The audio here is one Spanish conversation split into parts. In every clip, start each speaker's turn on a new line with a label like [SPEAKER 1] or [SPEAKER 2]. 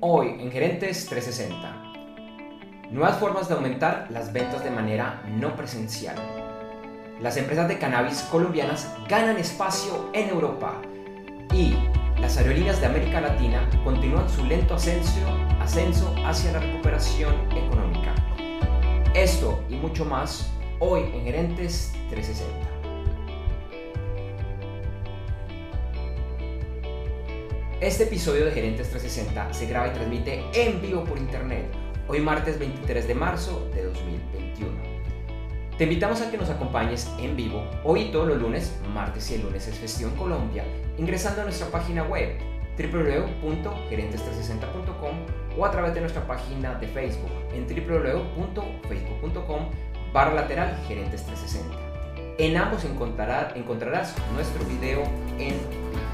[SPEAKER 1] Hoy en Gerentes 360. Nuevas formas de aumentar las ventas de manera no presencial. Las empresas de cannabis colombianas ganan espacio en Europa y las aerolíneas de América Latina continúan su lento ascenso, hacia la recuperación económica. Esto y mucho más hoy en Gerentes 360. Este episodio de Gerentes 360 se graba y transmite en vivo por internet, hoy martes 23 de marzo de 2021. Te invitamos a que nos acompañes en vivo hoy y todos los lunes, martes y el lunes es Festión Colombia, ingresando a nuestra página web www.gerentes360.com o a través de nuestra página de Facebook en www.facebook.com barra lateral gerentes 360. En ambos encontrarás nuestro video en vivo.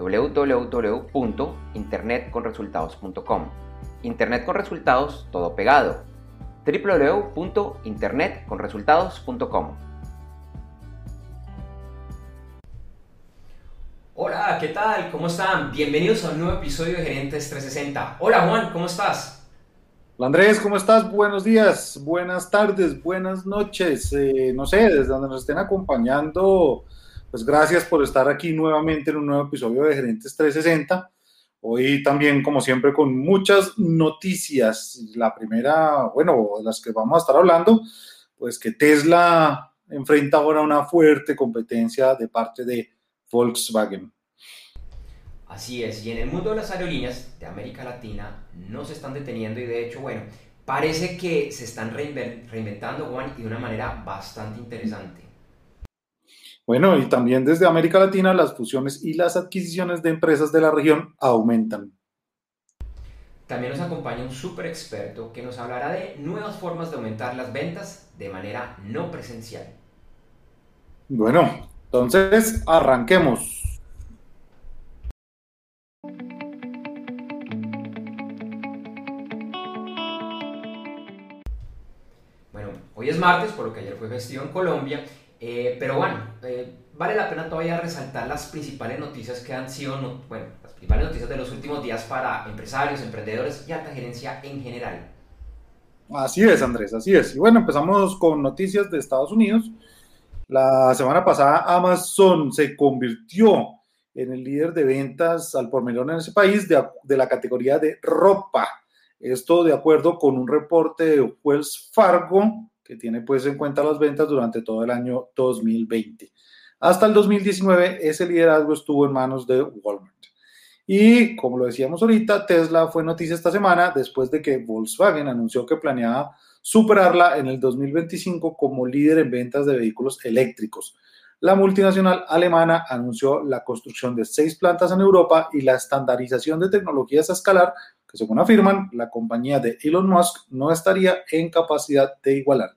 [SPEAKER 1] www.internetconresultados.com. Internet con resultados, todo pegado. www.internetconresultados.com. Hola, ¿qué tal? ¿Cómo están? Bienvenidos a un nuevo episodio de Gerentes 360. Hola Juan, ¿cómo estás?
[SPEAKER 2] Hola Andrés, ¿cómo estás? Buenos días, buenas tardes, buenas noches. Eh, no sé, desde donde nos estén acompañando pues gracias por estar aquí nuevamente en un nuevo episodio de Gerentes 360. Hoy también, como siempre, con muchas noticias. La primera, bueno, de las que vamos a estar hablando, pues que Tesla enfrenta ahora una fuerte competencia de parte de Volkswagen.
[SPEAKER 1] Así es, y en el mundo de las aerolíneas de América Latina no se están deteniendo y de hecho, bueno, parece que se están reinventando, Juan, y de una manera bastante interesante.
[SPEAKER 2] Bueno, y también desde América Latina las fusiones y las adquisiciones de empresas de la región aumentan.
[SPEAKER 1] También nos acompaña un super experto que nos hablará de nuevas formas de aumentar las ventas de manera no presencial.
[SPEAKER 2] Bueno, entonces arranquemos.
[SPEAKER 1] Bueno, hoy es martes, por lo que ayer fue festivo en Colombia eh, pero bueno, eh, vale la pena todavía resaltar las principales noticias que han sido, bueno, las principales noticias de los últimos días para empresarios, emprendedores y alta gerencia en general.
[SPEAKER 2] Así es, Andrés, así es. Y bueno, empezamos con noticias de Estados Unidos. La semana pasada Amazon se convirtió en el líder de ventas al por menor en ese país de, de la categoría de ropa. Esto de acuerdo con un reporte de Wells Fargo que tiene pues en cuenta las ventas durante todo el año 2020. Hasta el 2019 ese liderazgo estuvo en manos de Walmart. Y como lo decíamos ahorita, Tesla fue noticia esta semana después de que Volkswagen anunció que planeaba superarla en el 2025 como líder en ventas de vehículos eléctricos. La multinacional alemana anunció la construcción de seis plantas en Europa y la estandarización de tecnologías a escalar que según afirman, la compañía de Elon Musk no estaría en capacidad de igualar.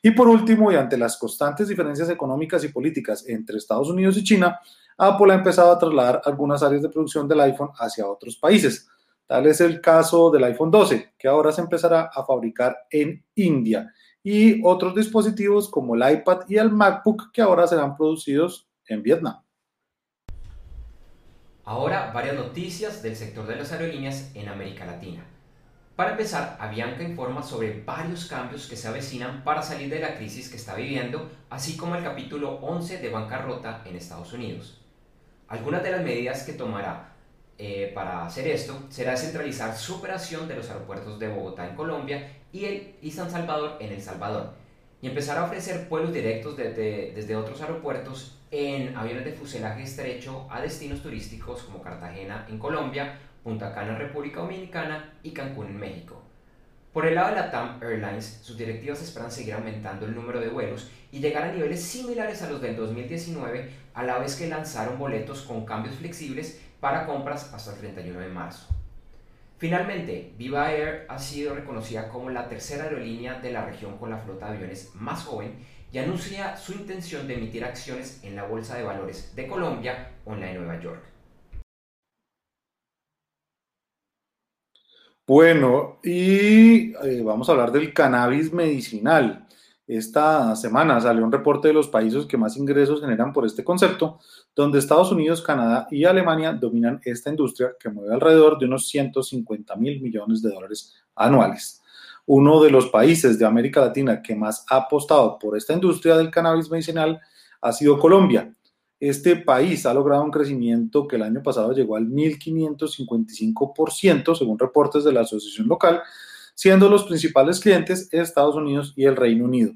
[SPEAKER 2] Y por último, y ante las constantes diferencias económicas y políticas entre Estados Unidos y China, Apple ha empezado a trasladar algunas áreas de producción del iPhone hacia otros países. Tal es el caso del iPhone 12, que ahora se empezará a fabricar en India, y otros dispositivos como el iPad y el MacBook, que ahora serán producidos en Vietnam.
[SPEAKER 1] Ahora, varias noticias del sector de las aerolíneas en América Latina. Para empezar, Avianca informa sobre varios cambios que se avecinan para salir de la crisis que está viviendo, así como el capítulo 11 de bancarrota en Estados Unidos. Algunas de las medidas que tomará eh, para hacer esto será centralizar su operación de los aeropuertos de Bogotá en Colombia y, el, y San Salvador en El Salvador, y empezar a ofrecer vuelos directos desde otros aeropuertos en aviones de fuselaje estrecho a destinos turísticos como Cartagena en Colombia, Punta Cana en República Dominicana y Cancún en México. Por el lado de la TAM Airlines, sus directivas esperan seguir aumentando el número de vuelos y llegar a niveles similares a los del 2019, a la vez que lanzaron boletos con cambios flexibles para compras hasta el 31 de marzo. Finalmente, Viva Air ha sido reconocida como la tercera aerolínea de la región con la flota de aviones más joven y anuncia su intención de emitir acciones en la Bolsa de Valores de Colombia o en la de Nueva York.
[SPEAKER 2] Bueno, y eh, vamos a hablar del cannabis medicinal. Esta semana salió un reporte de los países que más ingresos generan por este concepto, donde Estados Unidos, Canadá y Alemania dominan esta industria que mueve alrededor de unos 150 mil millones de dólares anuales. Uno de los países de América Latina que más ha apostado por esta industria del cannabis medicinal ha sido Colombia. Este país ha logrado un crecimiento que el año pasado llegó al 1.555%, según reportes de la asociación local, siendo los principales clientes Estados Unidos y el Reino Unido.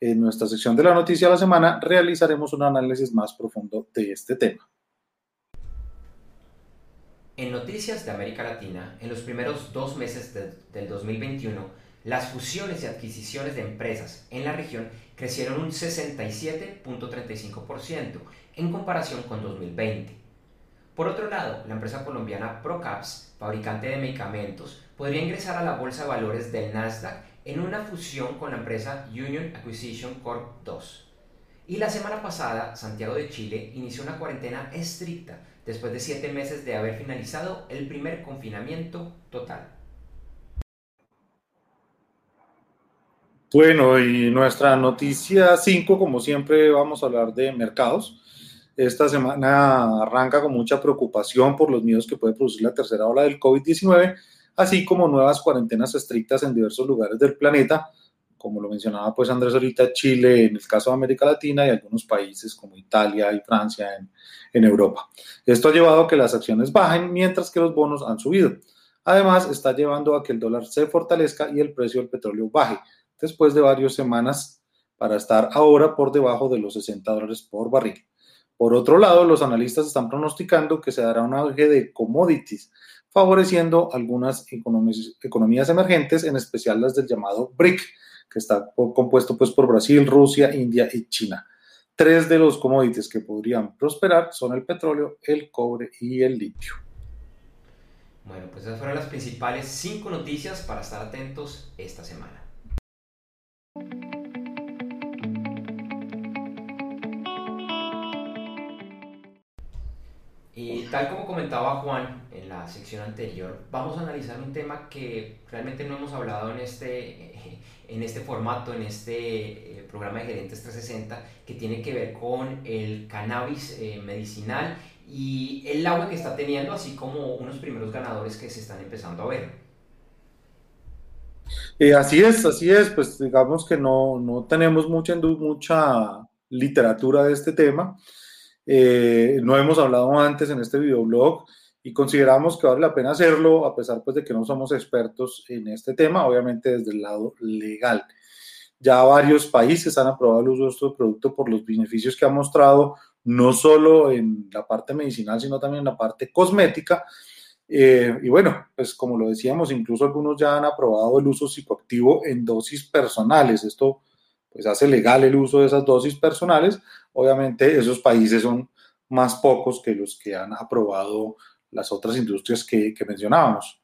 [SPEAKER 2] En nuestra sección de la noticia de la semana realizaremos un análisis más profundo de este tema.
[SPEAKER 1] En noticias de América Latina, en los primeros dos meses del 2021, las fusiones y adquisiciones de empresas en la región crecieron un 67.35% en comparación con 2020. Por otro lado, la empresa colombiana Procaps, fabricante de medicamentos, podría ingresar a la bolsa de valores del Nasdaq en una fusión con la empresa Union Acquisition Corp 2. Y la semana pasada, Santiago de Chile inició una cuarentena estricta después de siete meses de haber finalizado el primer confinamiento total.
[SPEAKER 2] Bueno, y nuestra noticia 5, como siempre, vamos a hablar de mercados. Esta semana arranca con mucha preocupación por los miedos que puede producir la tercera ola del COVID-19, así como nuevas cuarentenas estrictas en diversos lugares del planeta, como lo mencionaba pues Andrés ahorita, Chile en el caso de América Latina y algunos países como Italia y Francia en, en Europa. Esto ha llevado a que las acciones bajen mientras que los bonos han subido. Además, está llevando a que el dólar se fortalezca y el precio del petróleo baje, después de varias semanas para estar ahora por debajo de los 60 dólares por barril. Por otro lado, los analistas están pronosticando que se dará un auge de commodities, favoreciendo algunas economías emergentes, en especial las del llamado BRIC, que está compuesto pues, por Brasil, Rusia, India y China. Tres de los commodities que podrían prosperar son el petróleo, el cobre y el litio.
[SPEAKER 1] Bueno, pues esas fueron las principales cinco noticias para estar atentos esta semana. Y tal como comentaba Juan sección anterior, vamos a analizar un tema que realmente no hemos hablado en este, en este formato, en este eh, programa de Gerentes 360, que tiene que ver con el cannabis eh, medicinal y el agua que está teniendo, así como unos primeros ganadores que se están empezando a ver.
[SPEAKER 2] Eh, así es, así es, pues digamos que no, no tenemos mucha, mucha literatura de este tema. Eh, no hemos hablado antes en este videoblog y consideramos que vale la pena hacerlo a pesar pues, de que no somos expertos en este tema, obviamente desde el lado legal. Ya varios países han aprobado el uso de este producto por los beneficios que ha mostrado, no solo en la parte medicinal, sino también en la parte cosmética. Eh, y bueno, pues como lo decíamos, incluso algunos ya han aprobado el uso psicoactivo en dosis personales. Esto pues hace legal el uso de esas dosis personales. Obviamente esos países son más pocos que los que han aprobado las otras industrias que, mencionábamos.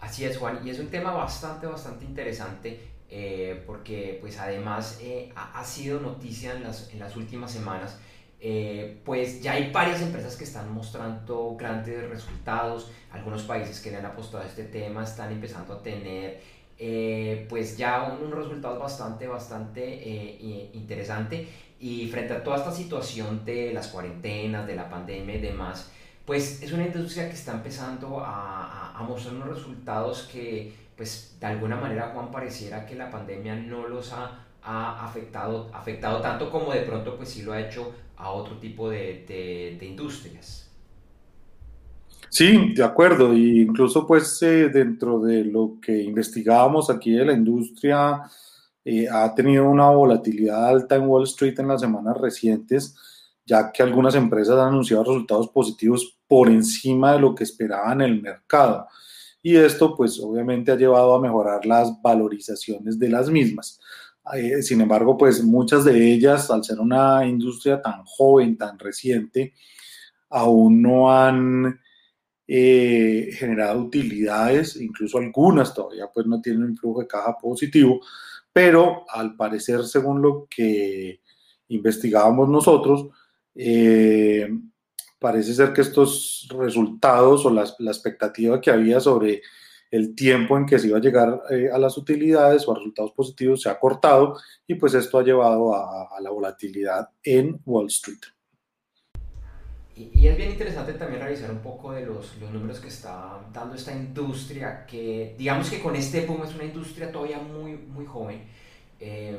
[SPEAKER 1] Así es, Juan, y es un tema bastante, bastante interesante eh, porque pues además eh, ha, sido noticia en las, en últimas semanas. Eh, pues ya hay varias empresas que están mostrando grandes resultados, algunos países que le han apostado a este tema están empezando a tener pues ya un, resultado bastante, bastante interesante. Y frente a toda esta situación de las cuarentenas, de la pandemia y demás, pues es una industria que está empezando a, a, mostrar unos resultados que, pues de alguna manera, Juan, pareciera que la pandemia no los ha, ha afectado, afectado tanto como de pronto, pues sí lo ha hecho a otro tipo de, de, industrias.
[SPEAKER 2] Sí, de acuerdo. Y incluso pues eh, dentro de lo que investigábamos aquí de la industria, eh, ha tenido una volatilidad alta en Wall Street en las semanas recientes, ya que algunas empresas han anunciado resultados positivos por encima de lo que esperaban el mercado. Y esto pues obviamente ha llevado a mejorar las valorizaciones de las mismas. Eh, sin embargo, pues muchas de ellas, al ser una industria tan joven, tan reciente, aún no han eh, generado utilidades, incluso algunas todavía pues no tienen un flujo de caja positivo, pero al parecer, según lo que investigábamos nosotros, eh, parece ser que estos resultados o la, expectativa que había sobre el tiempo en que se iba a llegar eh, a las utilidades o a resultados positivos se ha cortado y pues esto ha llevado a, la volatilidad en Wall Street.
[SPEAKER 1] Y, es bien interesante también revisar un poco de los, los, números que está dando esta industria, que digamos que con este boom es una industria todavía muy, muy joven. Eh,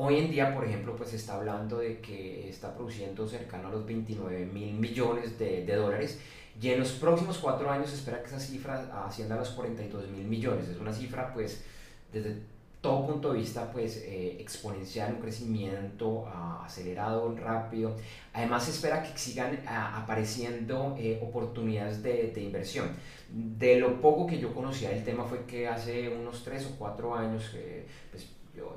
[SPEAKER 1] Hoy en día, por ejemplo, pues se está hablando de que está produciendo cercano a los 29 mil millones de, dólares y en los próximos cuatro años espera que esa cifra ascienda a los 42 mil millones. Es una cifra, pues, desde todo punto de vista, pues, eh, exponencial, un crecimiento acelerado, rápido. Además, se espera que sigan apareciendo eh, oportunidades de, de, inversión. De lo poco que yo conocía del tema fue que hace unos tres o cuatro años, pues,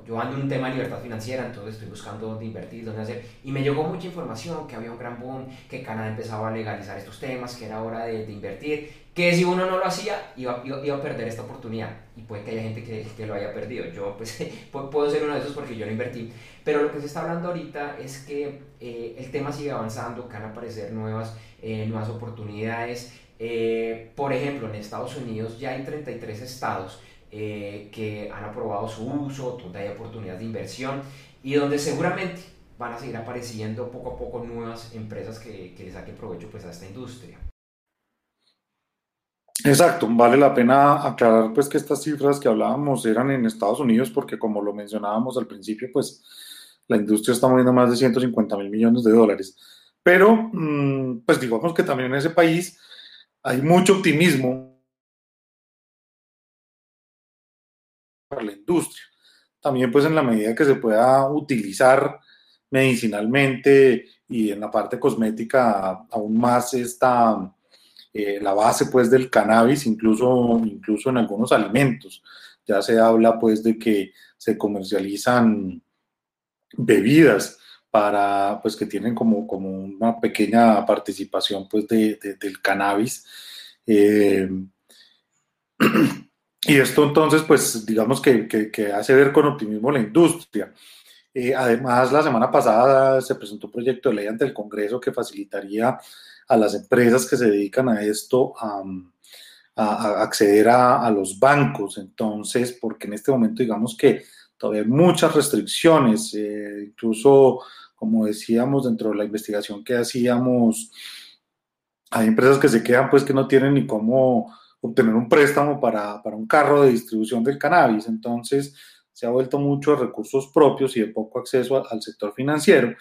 [SPEAKER 1] yo, ando en un tema de libertad financiera, entonces estoy buscando dónde invertir, dónde hacer. Y me llegó mucha información que había un gran boom, que Canadá empezaba a legalizar estos temas, que era hora de, invertir, que si uno no lo hacía iba, iba, a perder esta oportunidad. Y puede que haya gente que, que lo haya perdido. Yo pues puedo ser uno de esos porque yo lo invertí. Pero lo que se está hablando ahorita es que eh, el tema sigue avanzando, que van a aparecer nuevas, eh, nuevas oportunidades. Eh, por ejemplo, en Estados Unidos ya hay 33 estados eh, que han aprobado su uso, donde hay oportunidades de inversión y donde seguramente van a seguir apareciendo poco a poco nuevas empresas que, que le saquen provecho pues, a esta industria.
[SPEAKER 2] Exacto, vale la pena aclarar pues que estas cifras que hablábamos eran en Estados Unidos porque como lo mencionábamos al principio pues la industria está moviendo más de 150 mil millones de dólares. Pero mm, pues digamos que también en ese país hay mucho optimismo para la industria. También pues en la medida que se pueda utilizar medicinalmente y en la parte cosmética aún más está eh, la base pues del cannabis, incluso, incluso en algunos alimentos. Ya se habla pues de que se comercializan bebidas para pues que tienen como, como una pequeña participación pues de, del cannabis. Eh, Y esto entonces, pues digamos que, que, hace ver con optimismo la industria. Eh, además, la semana pasada se presentó un proyecto de ley ante el Congreso que facilitaría a las empresas que se dedican a esto a, a, acceder a, a, los bancos. Entonces, porque en este momento digamos que todavía hay muchas restricciones, eh, incluso como decíamos dentro de la investigación que hacíamos, hay empresas que se quedan pues que no tienen ni cómo obtener un préstamo para, para, un carro de distribución del cannabis. Entonces, se ha vuelto mucho recursos propios y de poco acceso al sector financiero.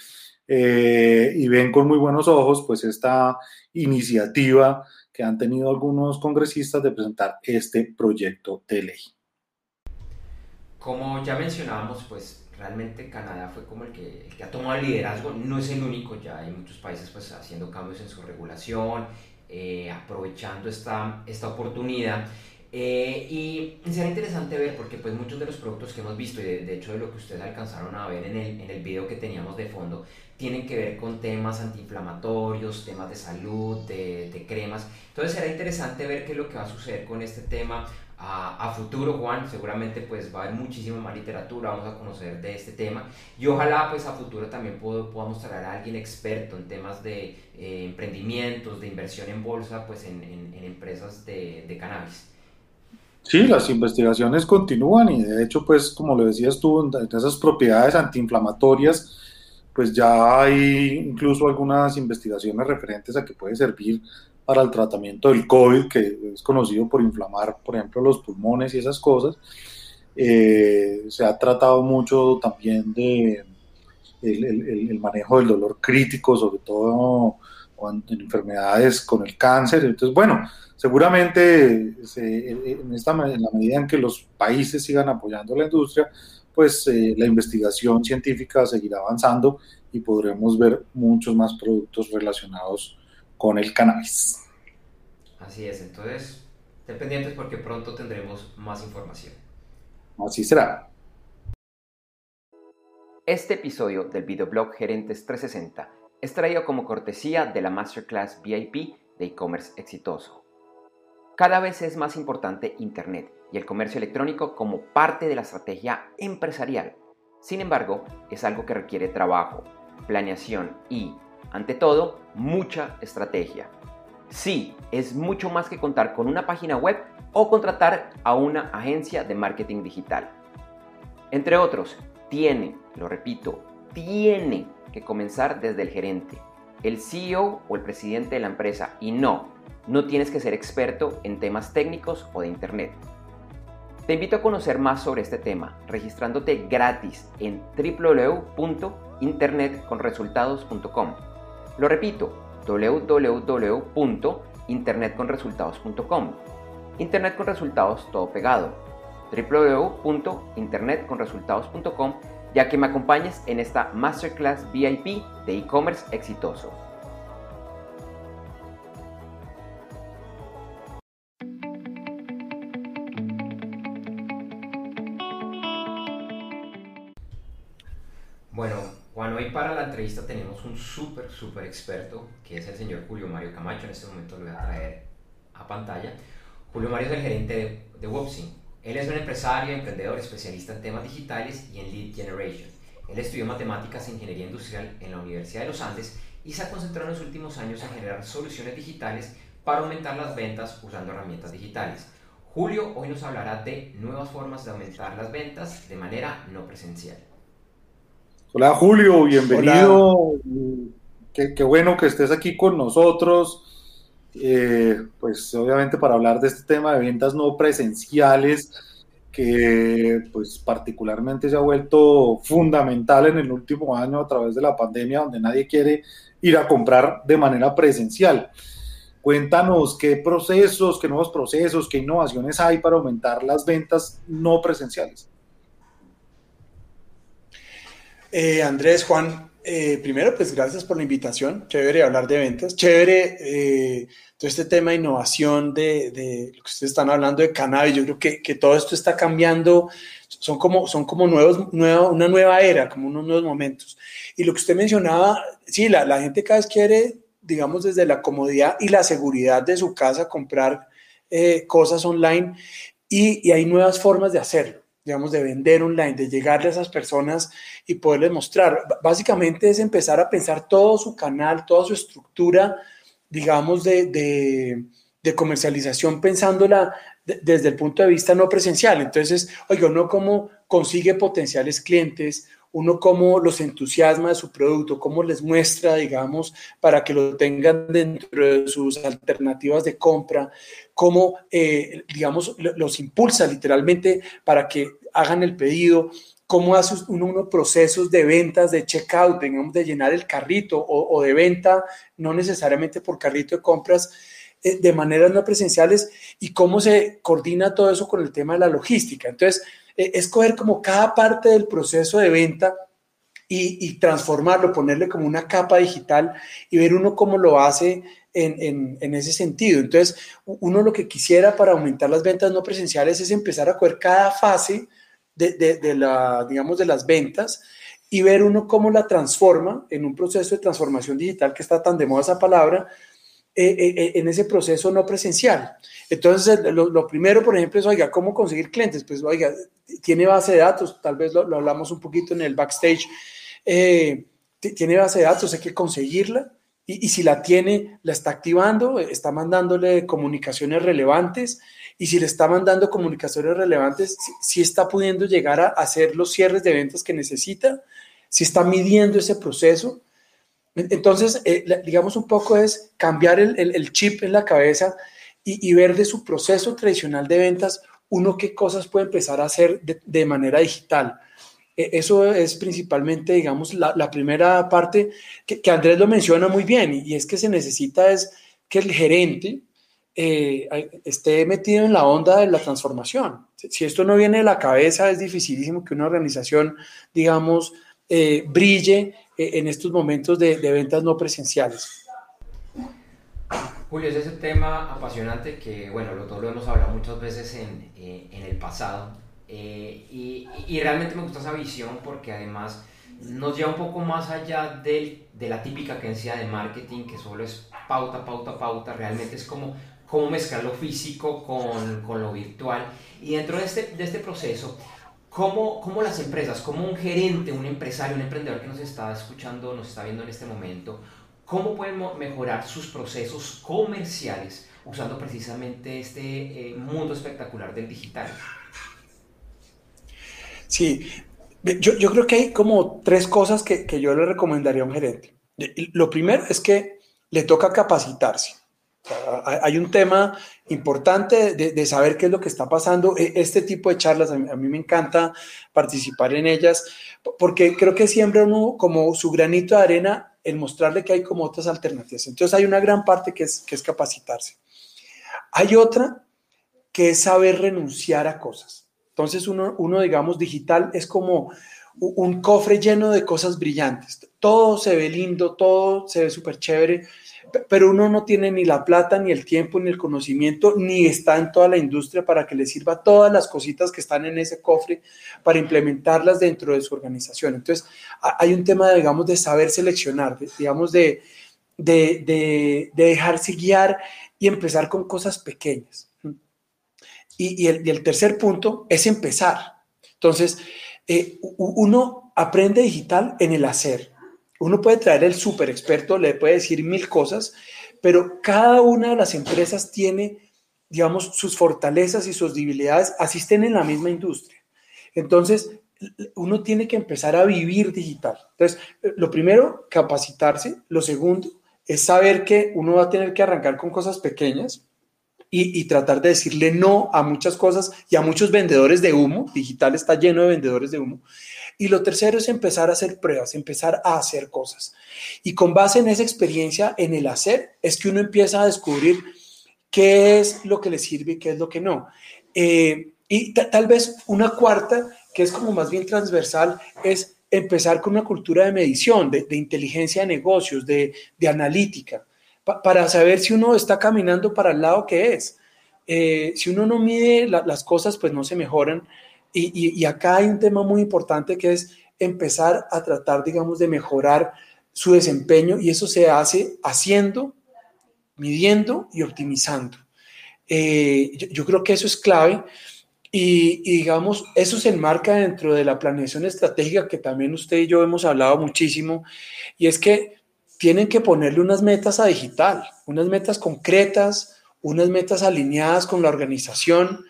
[SPEAKER 2] Eh, y ven con muy buenos ojos pues esta iniciativa que han tenido algunos congresistas de presentar este proyecto de ley.
[SPEAKER 1] Como ya mencionábamos, pues realmente Canadá fue como el que, el que ha tomado el liderazgo, no es el único, ya hay muchos países pues haciendo cambios en su regulación eh, aprovechando esta, esta oportunidad. Eh, y será interesante ver porque pues muchos de los productos que hemos visto y de, hecho de lo que ustedes alcanzaron a ver en el, en el video que teníamos de fondo tienen que ver con temas antiinflamatorios, temas de salud, de, de cremas. Entonces será interesante ver qué es lo que va a suceder con este tema a, futuro, Juan, seguramente pues va a haber muchísima más literatura, vamos a conocer de este tema y ojalá pues a futuro también podamos traer a alguien experto en temas de eh, emprendimientos, de inversión en bolsa, pues en, en, empresas de, de, cannabis.
[SPEAKER 2] Sí, las investigaciones continúan y de hecho pues como lo decías tú, en esas propiedades antiinflamatorias, pues ya hay incluso algunas investigaciones referentes a que puede servir para el tratamiento del COVID, que es conocido por inflamar, por ejemplo, los pulmones y esas cosas. Eh, se ha tratado mucho también de el, manejo del dolor crítico, sobre todo en enfermedades con el cáncer. Entonces, bueno, seguramente en, esta, en la medida en que los países sigan apoyando la industria, pues eh, la investigación científica seguirá avanzando y podremos ver muchos más productos relacionados con el cannabis.
[SPEAKER 1] Así es, entonces, dependientes porque pronto tendremos más información.
[SPEAKER 2] Así será.
[SPEAKER 1] Este episodio del videoblog Gerentes 360 es traído como cortesía de la Masterclass VIP de e-commerce exitoso. Cada vez es más importante Internet y el comercio electrónico como parte de la estrategia empresarial. Sin embargo, es algo que requiere trabajo, planeación y, ante todo, mucha estrategia. Sí, es mucho más que contar con una página web o contratar a una agencia de marketing digital. Entre otros, tiene, lo repito, tiene que comenzar desde el gerente, el CEO o el presidente de la empresa y no, no tienes que ser experto en temas técnicos o de Internet. Te invito a conocer más sobre este tema registrándote gratis en www.internetconresultados.com. Lo repito, www.internetconresultados.com. Internet con resultados todo pegado. www.internetconresultados.com ya que me acompañes en esta Masterclass VIP de e-commerce exitoso. Entrevista tenemos un súper, súper experto, que es el señor Julio Mario Camacho. En este momento lo voy a traer a pantalla. Julio Mario es el gerente de, de Wopsing. Él es un empresario, emprendedor, especialista en temas digitales y en lead generation. Él estudió matemáticas e ingeniería industrial en la Universidad de los Andes y se ha concentrado en los últimos años en generar soluciones digitales para aumentar las ventas usando herramientas digitales. Julio hoy nos hablará de nuevas formas de aumentar las ventas de manera no presencial.
[SPEAKER 2] Hola Julio, bienvenido. Qué, qué, bueno que estés aquí con nosotros. Eh, pues obviamente para hablar de este tema de ventas no presenciales, que pues particularmente se ha vuelto fundamental en el último año a través de la pandemia, donde nadie quiere ir a comprar de manera presencial. Cuéntanos qué procesos, qué nuevos procesos, qué innovaciones hay para aumentar las ventas no presenciales.
[SPEAKER 3] Eh, Andrés, Juan, eh, primero, pues gracias por la invitación. Chévere hablar de ventas. Chévere eh, todo este tema de innovación, de, lo que ustedes están hablando de cannabis. Yo creo que, que todo esto está cambiando. Son como, son como nuevos, una nueva era, como unos nuevos momentos. Y lo que usted mencionaba, sí, la, la gente cada vez quiere, digamos, desde la comodidad y la seguridad de su casa comprar cosas online y hay nuevas formas de hacerlo digamos, de vender online, de llegarle a esas personas y poderles mostrar. Básicamente es empezar a pensar todo su canal, toda su estructura, digamos, de, de, comercialización, pensándola desde el punto de vista no presencial. Entonces, oiga, uno cómo consigue potenciales clientes, uno cómo los entusiasma de su producto, cómo les muestra, digamos, para que lo tengan dentro de sus alternativas de compra, cómo, eh, digamos, los impulsa literalmente para que hagan el pedido, cómo hace uno unos procesos de ventas, de checkout, digamos, de llenar el carrito o, o de venta, no necesariamente por carrito de compras, eh, de maneras no presenciales y cómo se coordina todo eso con el tema de la logística. Entonces, eh, es coger como cada parte del proceso de venta y, transformarlo, ponerle como una capa digital y ver uno cómo lo hace en, ese sentido. Entonces, uno lo que quisiera para aumentar las ventas no presenciales es empezar a coger cada fase de, la, digamos, de las ventas y ver uno cómo la transforma en un proceso de transformación digital que está tan de moda esa palabra, eh, eh, eh, en ese proceso no presencial. Entonces, lo, primero, por ejemplo, es, oiga, ¿cómo conseguir clientes? Pues, oiga, tiene base de datos, tal vez lo, lo hablamos un poquito en el backstage, eh, tiene base de datos, hay que conseguirla, y, y, si la tiene, la está activando, está mandándole comunicaciones relevantes, y si le está mandando comunicaciones relevantes, si, si está pudiendo llegar a hacer los cierres de ventas que necesita, si está midiendo ese proceso, entonces, eh, digamos un poco es cambiar el, el, chip en la cabeza y, y, ver de su proceso tradicional de ventas uno qué cosas puede empezar a hacer de, manera digital. Eh, eso es principalmente, digamos, la, la primera parte que, que, Andrés lo menciona muy bien y, y, es que se necesita es que el gerente eh, esté metido en la onda de la transformación. Si esto no viene de la cabeza, es dificilísimo que una organización, digamos, eh, brille en estos momentos de, de, ventas no presenciales.
[SPEAKER 1] Julio, es ese tema apasionante que, bueno, lo, todo lo hemos hablado muchas veces en, eh, en el pasado eh, y, y, realmente me gusta esa visión porque además nos lleva un poco más allá de, de la típica creencia de marketing que solo es pauta, pauta, pauta, realmente es como cómo mezclar lo físico con, con lo virtual. Y dentro de este, de este proceso, ¿cómo, ¿cómo, las empresas, como un gerente, un empresario, un emprendedor que nos está escuchando, nos está viendo en este momento, cómo pueden mejorar sus procesos comerciales usando precisamente este eh, mundo espectacular del digital?
[SPEAKER 3] Sí, yo, yo, creo que hay como tres cosas que, que yo le recomendaría a un gerente. Lo primero es que le toca capacitarse. Hay un tema importante de, saber qué es lo que está pasando. E, este tipo de charlas, a mí, me encanta participar en ellas, porque creo que siembra uno como su granito de arena en mostrarle que hay como otras alternativas. Entonces hay una gran parte que es, que es capacitarse. Hay otra que es saber renunciar a cosas. Entonces uno, uno, digamos, digital es como un cofre lleno de cosas brillantes. Todo se ve lindo, todo se ve súper chévere, pero uno no tiene ni la plata, ni el tiempo, ni el conocimiento, ni está en toda la industria para que le sirva todas las cositas que están en ese cofre para implementarlas dentro de su organización. Entonces, hay un tema, digamos, de saber seleccionar, digamos, de, de, de, dejarse guiar y empezar con cosas pequeñas. Y, el, tercer punto es empezar. Entonces, eh, uno aprende digital en el hacer. Uno puede traer el super experto, le puede decir mil cosas, pero cada una de las empresas tiene, digamos, sus fortalezas y sus debilidades, asisten en la misma industria. Entonces, uno tiene que empezar a vivir digital. Entonces, lo primero, capacitarse. Lo segundo, es saber que uno va a tener que arrancar con cosas pequeñas y, tratar de decirle no a muchas cosas y a muchos vendedores de humo. Digital está lleno de vendedores de humo. Y lo tercero es empezar a hacer pruebas, empezar a hacer cosas. Y con base en esa experiencia, en el hacer, es que uno empieza a descubrir qué es lo que le sirve y qué es lo que no. Eh, y tal vez una cuarta, que es como más bien transversal, es empezar con una cultura de medición, de, inteligencia de negocios, de, analítica, para saber si uno está caminando para el lado que es. Eh, si uno no mide las cosas, pues no se mejoran. Y, acá hay un tema muy importante que es empezar a tratar, digamos, de mejorar su desempeño y eso se hace haciendo, midiendo y optimizando. Eh, yo, creo que eso es clave y, digamos, eso se enmarca dentro de la planeación estratégica que también usted y yo hemos hablado muchísimo y es que tienen que ponerle unas metas a digital, unas metas concretas, unas metas alineadas con la organización,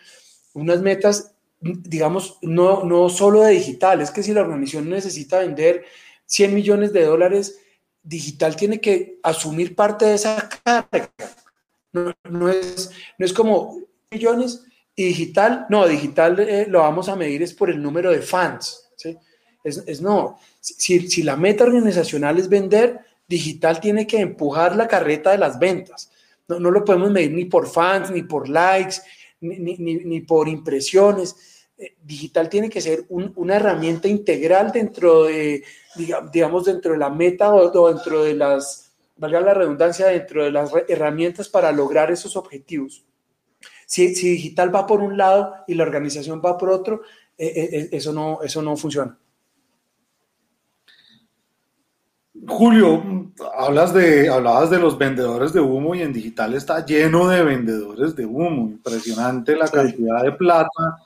[SPEAKER 3] unas metas digamos, no, no solo de digital, es que si la organización necesita vender 100 millones de dólares, digital tiene que asumir parte de esa carga. No, es, no es como millones y digital, no, digital eh, lo vamos a medir es por el número de fans. ¿sí? Es, no, si, si la meta organizacional es vender, digital tiene que empujar la carreta de las ventas. No, no lo podemos medir ni por fans, ni por likes, ni, ni, ni por impresiones eh, digital tiene que ser una herramienta integral dentro de, digamos, dentro de la meta o, dentro de las, valga la redundancia, dentro de las herramientas para lograr esos objetivos. Si, digital va por un lado y la organización va por otro, eh, eh, eso, no, eso no funciona.
[SPEAKER 2] Julio, hablas de, hablabas de los vendedores de humo y en digital está lleno de vendedores de humo. Impresionante la cantidad de plata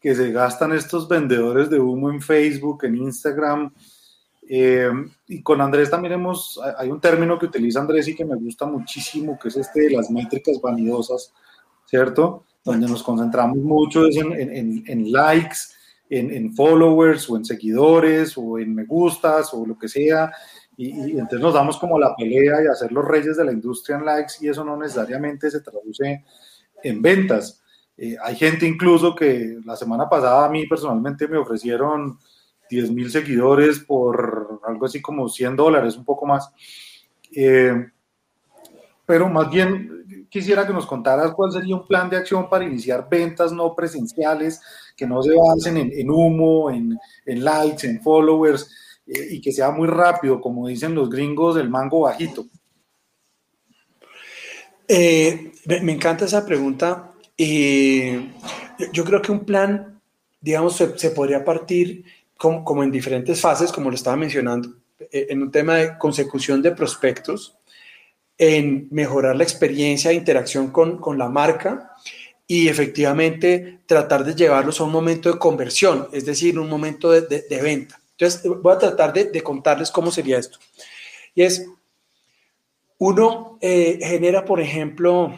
[SPEAKER 2] que se gastan estos vendedores de humo en Facebook, en Instagram. Eh, y con Andrés también hemos, hay un término que utiliza Andrés y que me gusta muchísimo, que es este de las métricas vanidosas, ¿cierto? Donde nos concentramos mucho es en, en, likes, en, followers o en seguidores o en me gustas o lo que sea. Y, y, entonces nos damos como la pelea y hacer los reyes de la industria en likes y eso no necesariamente se traduce en ventas. Eh, hay gente incluso que la semana pasada a mí personalmente me ofrecieron 10 mil seguidores por algo así como 100 dólares, un poco más. Eh, pero más bien quisiera que nos contaras cuál sería un plan de acción para iniciar ventas no presenciales, que no se basen en, humo, en, likes, en followers, eh, y que sea muy rápido, como dicen los gringos, el mango bajito.
[SPEAKER 3] me encanta esa pregunta y yo creo que un plan, digamos, se, podría partir como, como en diferentes fases, como lo estaba mencionando, eh, en un tema de consecución de prospectos, en mejorar la experiencia de interacción con, con la marca y efectivamente tratar de llevarlos a un momento de conversión, es decir, un momento de, venta. Entonces, voy a tratar de, de, contarles cómo sería esto. Y es, uno eh, genera, por ejemplo,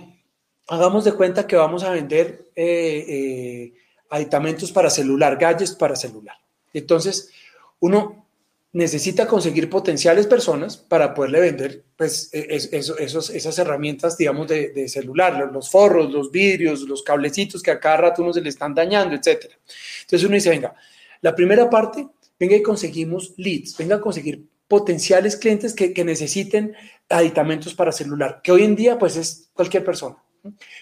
[SPEAKER 3] hagamos de cuenta que vamos a vender eh, eh, aditamentos para celular, gadgets para celular. Entonces, uno necesita conseguir potenciales personas para poderle vender pues, e, esos, esas herramientas, digamos, de, celular, los forros, los vidrios, los cablecitos que a cada rato uno se le están dañando, etc. Entonces uno dice, venga, la primera parte, venga y conseguimos leads, venga a conseguir potenciales clientes que, que necesiten aditamentos para celular, que hoy en día pues es cualquier persona.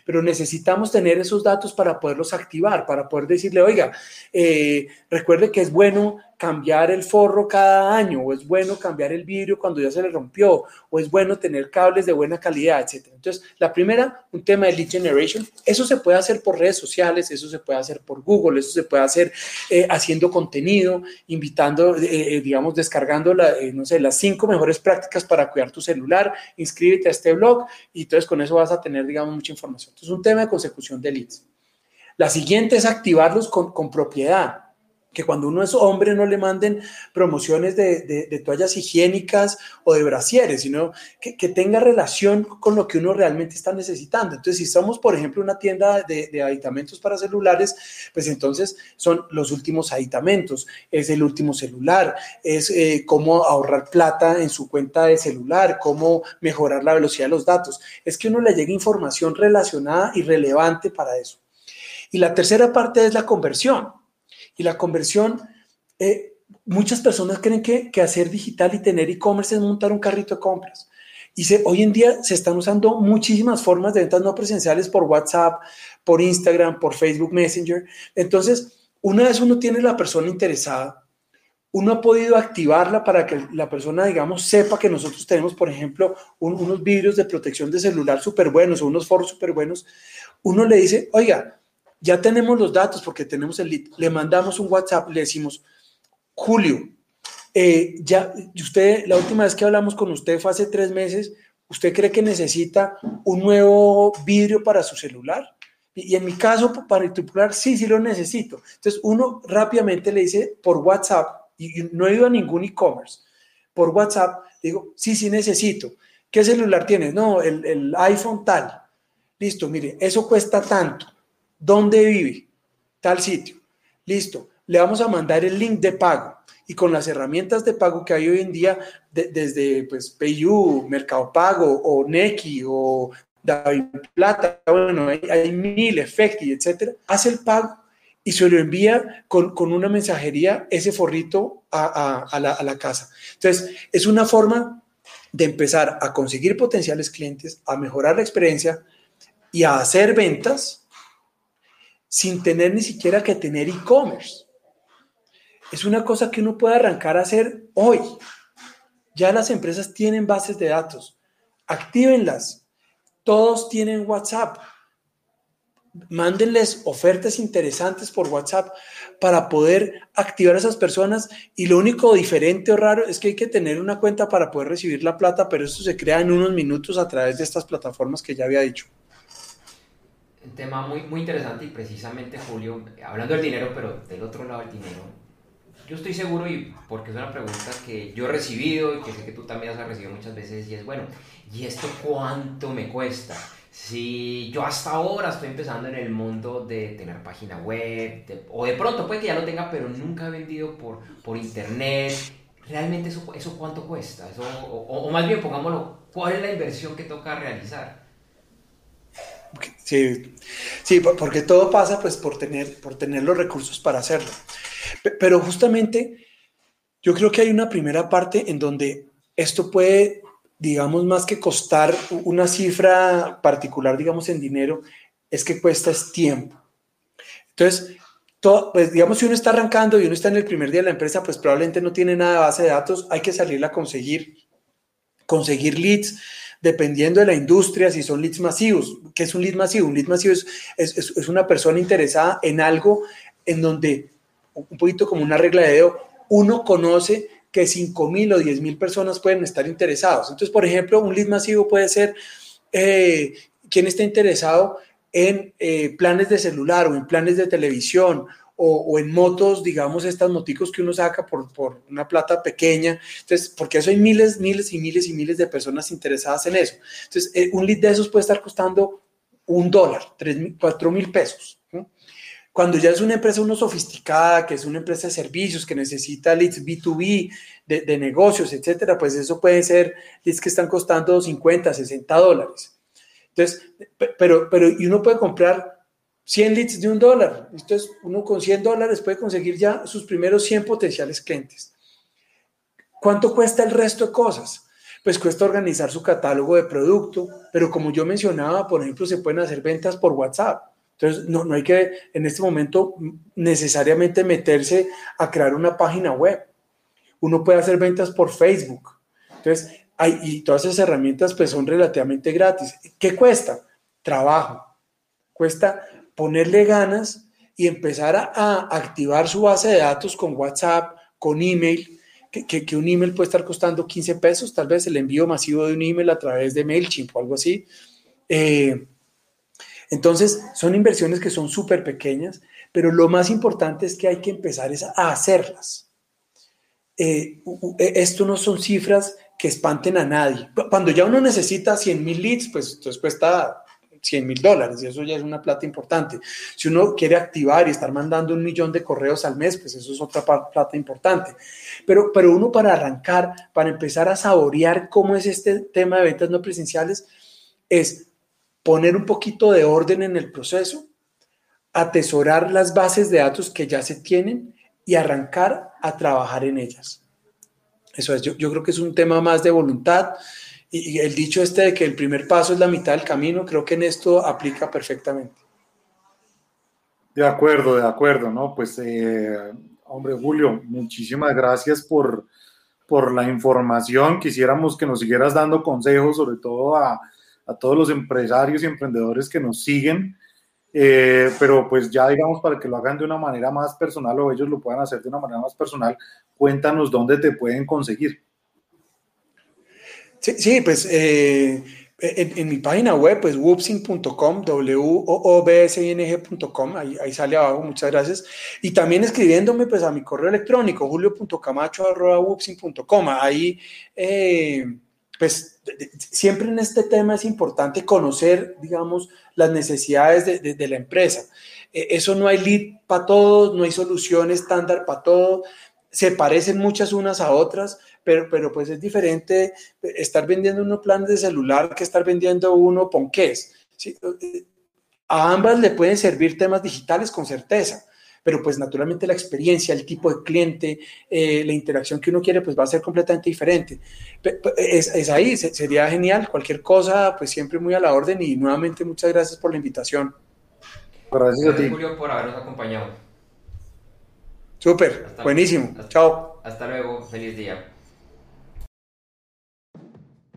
[SPEAKER 3] Pero necesitamos tener esos datos para poderlos activar, para poder decirle, oiga, eh, recuerde que es bueno cambiar el forro cada año, o es bueno cambiar el vidrio cuando ya se le rompió, o es bueno tener cables de buena calidad, etc. Entonces, la primera, un tema de lead generation, eso se puede hacer por redes sociales, eso se puede hacer por Google, eso se puede hacer eh, haciendo contenido, invitando, eh, eh, digamos, descargando, la, no sé, las cinco mejores prácticas para cuidar tu celular, inscríbete a este blog y entonces con eso vas a tener, digamos, mucha información. Entonces, un tema de consecución de leads. La siguiente es activarlos con propiedad que cuando uno es hombre no le manden promociones de, toallas higiénicas o de brasieres, sino que, tenga relación con lo que uno realmente está necesitando. Entonces, si somos, por ejemplo, una tienda de, aditamentos para celulares, pues entonces son los últimos aditamentos, es el último celular, es eh, cómo ahorrar plata en su cuenta de celular, cómo mejorar la velocidad de los datos. Es que uno le llegue información relacionada y relevante para eso. Y la tercera parte es la conversión. Y la conversión, eh, muchas personas creen que, hacer digital y tener e-commerce es montar un carrito de compras. Y hoy en día se están usando muchísimas formas de ventas no presenciales por WhatsApp, por Instagram, por Facebook Messenger. Entonces, una vez uno tiene la persona interesada, uno ha podido activarla para que la persona, digamos, sepa que nosotros tenemos, por ejemplo, unos vidrios de protección de celular súper buenos o unos foros súper buenos. Uno le dice, oiga, ya tenemos los datos porque tenemos el lead. Le mandamos un WhatsApp, le decimos, Julio, eh, ya usted, la última vez que hablamos con usted fue hace tres meses, ¿usted cree que necesita un nuevo vidrio para su celular? Y, en mi caso particular, sí, sí lo necesito. Entonces, uno rápidamente le dice por WhatsApp, y, no he ido a ningún e-commerce, por WhatsApp, digo, sí, sí necesito. ¿Qué celular tienes? No, el, el iPhone tal. Listo, mire, eso cuesta tanto ¿Dónde vive? Tal sitio. Listo. Le vamos a mandar el link de pago. Y con las herramientas de pago que hay hoy en día, desde pues, PayU, Mercado Pago o Neki o David Plata, bueno, hay, mil, Efecti, etcétera, hace el pago y se lo envía con, una mensajería ese forrito a, la, a la casa. Entonces, es una forma de empezar a conseguir potenciales clientes, a mejorar la experiencia y a hacer ventas sin tener ni siquiera que tener e-commerce. Es una cosa que uno puede arrancar a hacer hoy. Ya las empresas tienen bases de datos. Actívenlas. Todos tienen WhatsApp. Mándenles ofertas interesantes por WhatsApp para poder activar a esas personas. Y lo único diferente o raro es que hay que tener una cuenta para poder recibir la plata, pero eso se crea en unos minutos a través de estas plataformas que ya había dicho
[SPEAKER 1] un tema muy, muy interesante y precisamente, Julio, hablando del dinero, pero del otro lado del dinero, yo estoy seguro y porque es una pregunta que yo he recibido y que sé que tú también has recibido muchas veces y es, bueno, ¿y esto cuánto me cuesta? Si yo hasta ahora estoy empezando en el mundo de tener página web, o de pronto puede que ya lo tenga, pero nunca he vendido por, por internet, ¿realmente eso, eso cuánto cuesta? Eso, o, o más bien, pongámoslo, ¿cuál es la inversión que toca realizar?
[SPEAKER 3] Sí, sí, porque todo pasa pues por tener, por tener los recursos para hacerlo. Pero justamente yo creo que hay una primera parte en donde esto puede, digamos, más que costar una cifra particular, digamos, en dinero, es que cuesta es tiempo. Entonces, todo, pues digamos, si uno está arrancando y uno está en el primer día de la empresa, pues probablemente no tiene nada de base de datos, hay que salir a conseguir, conseguir leads, dependiendo de la industria, si son leads masivos. ¿Qué es un lead masivo? Un lead masivo es, es, una persona interesada en algo en donde, un poquito como una regla de dedo, uno conoce que 5 mil o 10 mil personas pueden estar interesados. Entonces, por ejemplo, un lead masivo puede ser eh, quien está interesado en eh, planes de celular o en planes de televisión o, en motos, digamos, estas moticos que uno saca por, por, una plata pequeña. Entonces, porque eso hay miles, miles y miles y miles de personas interesadas en eso. Entonces, eh, un lead de esos puede estar costando un dólar, tres, cuatro mil pesos. Cuando ya es una empresa uno sofisticada, que es una empresa de servicios, que necesita leads B2B, de, de negocios, etcétera, pues eso puede ser leads que están costando 50, 60 dólares. Entonces, pero, pero, y uno puede comprar 100 leads de un dólar. Entonces, uno con 100 dólares puede conseguir ya sus primeros 100 potenciales clientes. ¿Cuánto cuesta el resto de cosas? Pues cuesta organizar su catálogo de producto, pero como yo mencionaba, por ejemplo, se pueden hacer ventas por WhatsApp. Entonces, no, no hay que en este momento necesariamente meterse a crear una página web. Uno puede hacer ventas por Facebook. Entonces, hay, y todas esas herramientas pues son relativamente gratis. ¿Qué cuesta? Trabajo. Cuesta ponerle ganas y empezar a, activar su base de datos con WhatsApp, con email, que, que, un email puede estar costando 15 pesos, tal vez el envío masivo de un email a través de MailChimp o algo así. Eh, entonces, son inversiones que son súper pequeñas, pero lo más importante es que hay que empezar a hacerlas. Eh, e, esto no son cifras que espanten a nadie. Cuando ya uno necesita 100 mil leads, pues entonces cuesta 100 mil dólares y eso ya es una plata importante. Si uno quiere activar y estar mandando un millón de correos al mes, pues eso es otra plata importante. Pero, pero uno para arrancar, para empezar a saborear cómo es este tema de ventas no presenciales, es poner un poquito de orden en el proceso, atesorar las bases de datos que ya se tienen y arrancar a trabajar en ellas. Eso es, yo, creo que es un tema más de voluntad y, el dicho este de que el primer paso es la mitad del camino, creo que en esto aplica perfectamente.
[SPEAKER 2] De acuerdo, de acuerdo, ¿no? Pues, eh, hombre, Julio, muchísimas gracias por, por la información. Quisiéramos que nos siguieras dando consejos, sobre todo a, a todos los empresarios y emprendedores que nos siguen. Eh, pero pues ya digamos para que lo hagan de una manera más personal o ellos lo puedan hacer de una manera más personal, cuéntanos dónde te pueden conseguir.
[SPEAKER 3] Sí, sí pues eh, en, mi página web, pues woopsing.com, w o b s i n g.com, ahí, ahí sale abajo, muchas gracias. Y también escribiéndome pues a mi correo electrónico, julio.camacho.woopsing.com, ahí eh, pues siempre en este tema es importante conocer, digamos, las necesidades de, la empresa. E, eso no hay lead para todos, no hay solución estándar para todo, se parecen muchas unas a otras, pero, pero pues es diferente estar vendiendo uno planes de celular que estar vendiendo uno ponqués. A ambas le pueden servir temas digitales con certeza, pero pues naturalmente la experiencia, el tipo de cliente, eh, la interacción que uno quiere, pues va a ser completamente diferente. Es, ahí, sería genial, cualquier cosa, pues siempre muy a la orden y nuevamente muchas gracias por la invitación.
[SPEAKER 1] Gracias a ti. Julio, por habernos acompañado.
[SPEAKER 3] Súper, buenísimo. Chao.
[SPEAKER 1] Hasta luego, feliz día.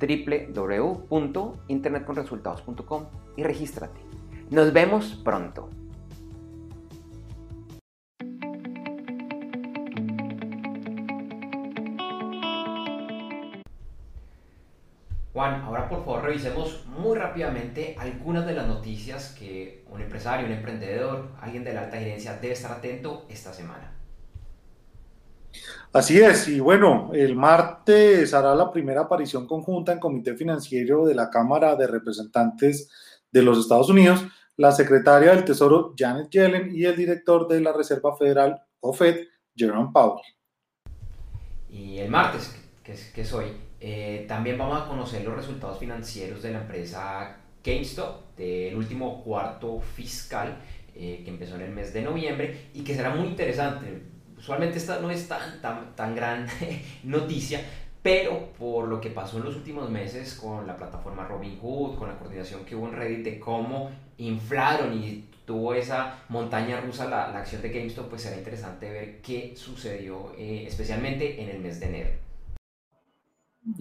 [SPEAKER 1] www.internetconresultados.com y regístrate. Nos vemos pronto. Juan, ahora por favor revisemos muy rápidamente algunas de las noticias que un empresario, un emprendedor, alguien de la alta gerencia debe estar atento esta semana.
[SPEAKER 2] Así es, y bueno, el martes hará la primera aparición conjunta en Comité Financiero de la Cámara de Representantes de los Estados Unidos, la secretaria del Tesoro Janet Yellen y el director de la Reserva Federal, o Fed, Jerome Powell.
[SPEAKER 1] Y el martes, que es, hoy, eh, también vamos a conocer los resultados financieros de la empresa GameStop del último cuarto fiscal eh, que empezó en el mes de noviembre y que será muy interesante Usualmente esta no es tan, tan, tan gran noticia, pero por lo que pasó en los últimos meses con la plataforma Robinhood, con la coordinación que hubo en Reddit de cómo inflaron y tuvo esa montaña rusa la, la acción de GameStop, pues será interesante ver qué sucedió, eh, especialmente en el mes de enero.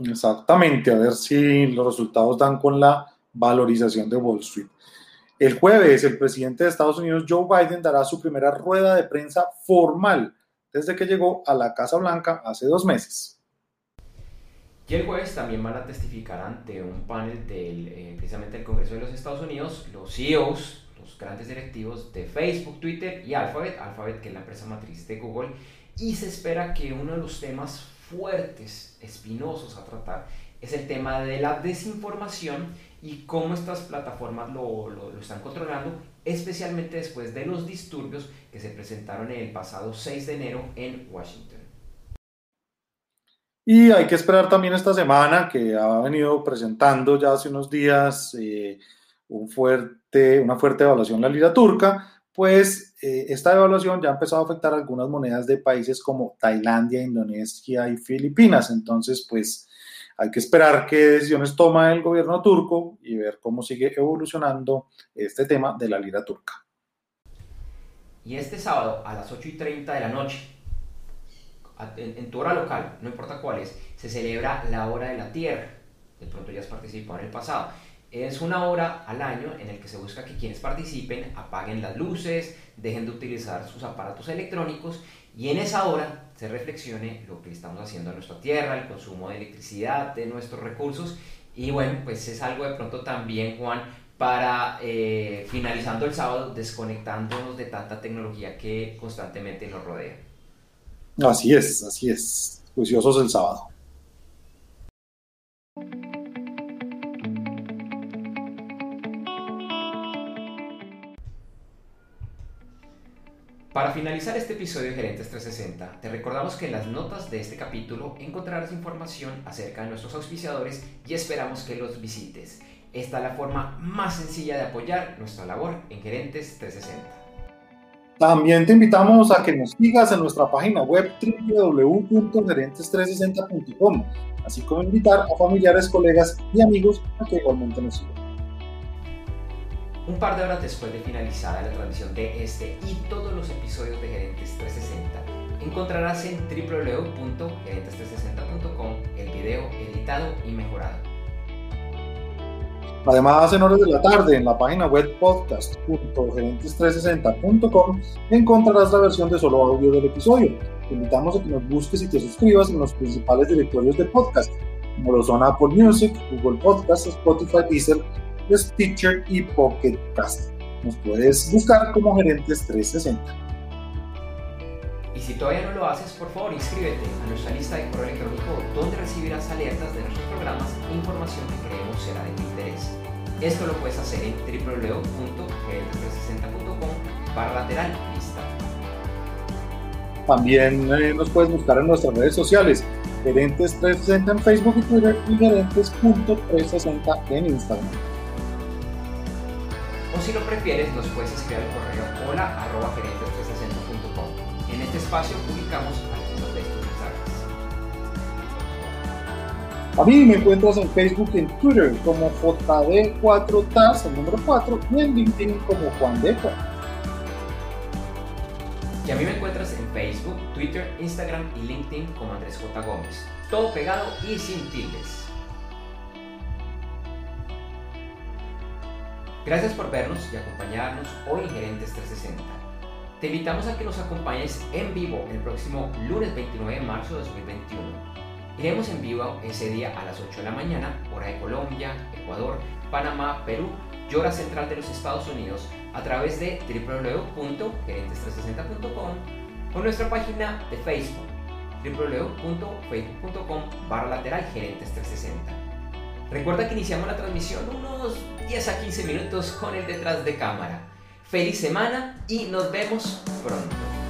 [SPEAKER 2] Exactamente, a ver si los resultados dan con la valorización de Wall Street. El jueves, el presidente de Estados Unidos, Joe Biden, dará su primera rueda de prensa formal desde que llegó a la Casa Blanca hace dos meses.
[SPEAKER 1] Y el jueves también van a testificar ante un panel del, eh, precisamente del Congreso de los Estados Unidos los CEOs, los grandes directivos de Facebook, Twitter y Alphabet, Alphabet que es la empresa matriz de Google, y se espera que uno de los temas fuertes, espinosos a tratar, es el tema de la desinformación y cómo estas plataformas lo, lo, están controlando, especialmente después de los disturbios que se presentaron el pasado 6 de enero en Washington.
[SPEAKER 2] Y hay que esperar también esta semana, que ha venido presentando ya hace unos días eh, una fuerte evaluación la lira turca, pues eh, esta evaluación ya ha empezado a afectar algunas monedas de países como Tailandia, Indonesia y Filipinas. Entonces, pues hay que esperar qué decisiones toma el gobierno turco y ver cómo sigue evolucionando este tema de la lira turca.
[SPEAKER 1] Y este sábado a las 8 y 30 de la noche, en, tu hora local, no importa cuál es, se celebra la hora de la Tierra. De pronto ya has participado en el pasado. Es una hora al año en el que se busca que quienes participen apaguen las luces, dejen de utilizar sus aparatos electrónicos y en esa hora se reflexione lo que estamos haciendo a nuestra tierra, el consumo de electricidad, de nuestros recursos. Y bueno, pues es algo de pronto también, Juan, para eh, finalizando el sábado, desconectándonos de tanta tecnología que constantemente nos rodea.
[SPEAKER 2] Así es, así es. Juiciosos el sábado.
[SPEAKER 1] Para finalizar este episodio de Gerentes 360, te recordamos que en las notas de este capítulo encontrarás información acerca de nuestros auspiciadores y esperamos que los visites. Esta es la forma más sencilla de apoyar nuestra labor en Gerentes 360.
[SPEAKER 2] También te invitamos a que nos sigas en nuestra página web www.gerentes360.com, así como invitar a familiares, colegas y amigos a que igualmente nos sigan.
[SPEAKER 1] Un par de horas después de finalizada la transmisión de este y todos los episodios de Gerentes 360, encontrarás en www.gerentes360.com el video editado y mejorado.
[SPEAKER 2] Además, en horas de la tarde, en la página web podcast.gerentes360.com encontrarás la versión de solo audio del episodio. Te invitamos a que nos busques y te suscribas en los principales directorios de podcast, como lo son Apple Music, Google Podcasts, Spotify, Deezer Stitcher y Pocket Cast. Nos puedes buscar como Gerentes 360.
[SPEAKER 1] Y si todavía no lo haces, por favor inscríbete a nuestra lista de correo electrónico donde recibirás alertas de nuestros programas e información que creemos será de tu interés. Esto lo puedes hacer en www.gerentes360.com para lateral lista.
[SPEAKER 2] También eh, nos puedes buscar en nuestras redes sociales, Gerentes 360 en Facebook y Twitter y Gerentes.360 en Instagram
[SPEAKER 1] si lo prefieres nos puedes escribir al correo hola arroba gerentes360.com. En este espacio publicamos algunos de estos mensajes.
[SPEAKER 2] A mí me encuentras en Facebook y en Twitter como JD4TAS, el número 4, y en LinkedIn como Juan Deca.
[SPEAKER 1] Y a mí me encuentras en Facebook, Twitter, Instagram y LinkedIn como Andrés J. Gómez. Todo pegado y sin tildes. Gracias por vernos y acompañarnos hoy en Gerentes 360. Te invitamos a que nos acompañes en vivo el próximo lunes 29 de marzo de 2021. Iremos en vivo ese día a las 8 de la mañana, hora de Colombia, Ecuador, Panamá, Perú y hora central de los Estados Unidos a través de www.gerentes360.com o nuestra página de Facebook www.facebook.com barra lateral gerentes 360. Recuerda que iniciamos la transmisión unos 10 a 15 minutos con el detrás de cámara. Feliz semana y nos vemos pronto.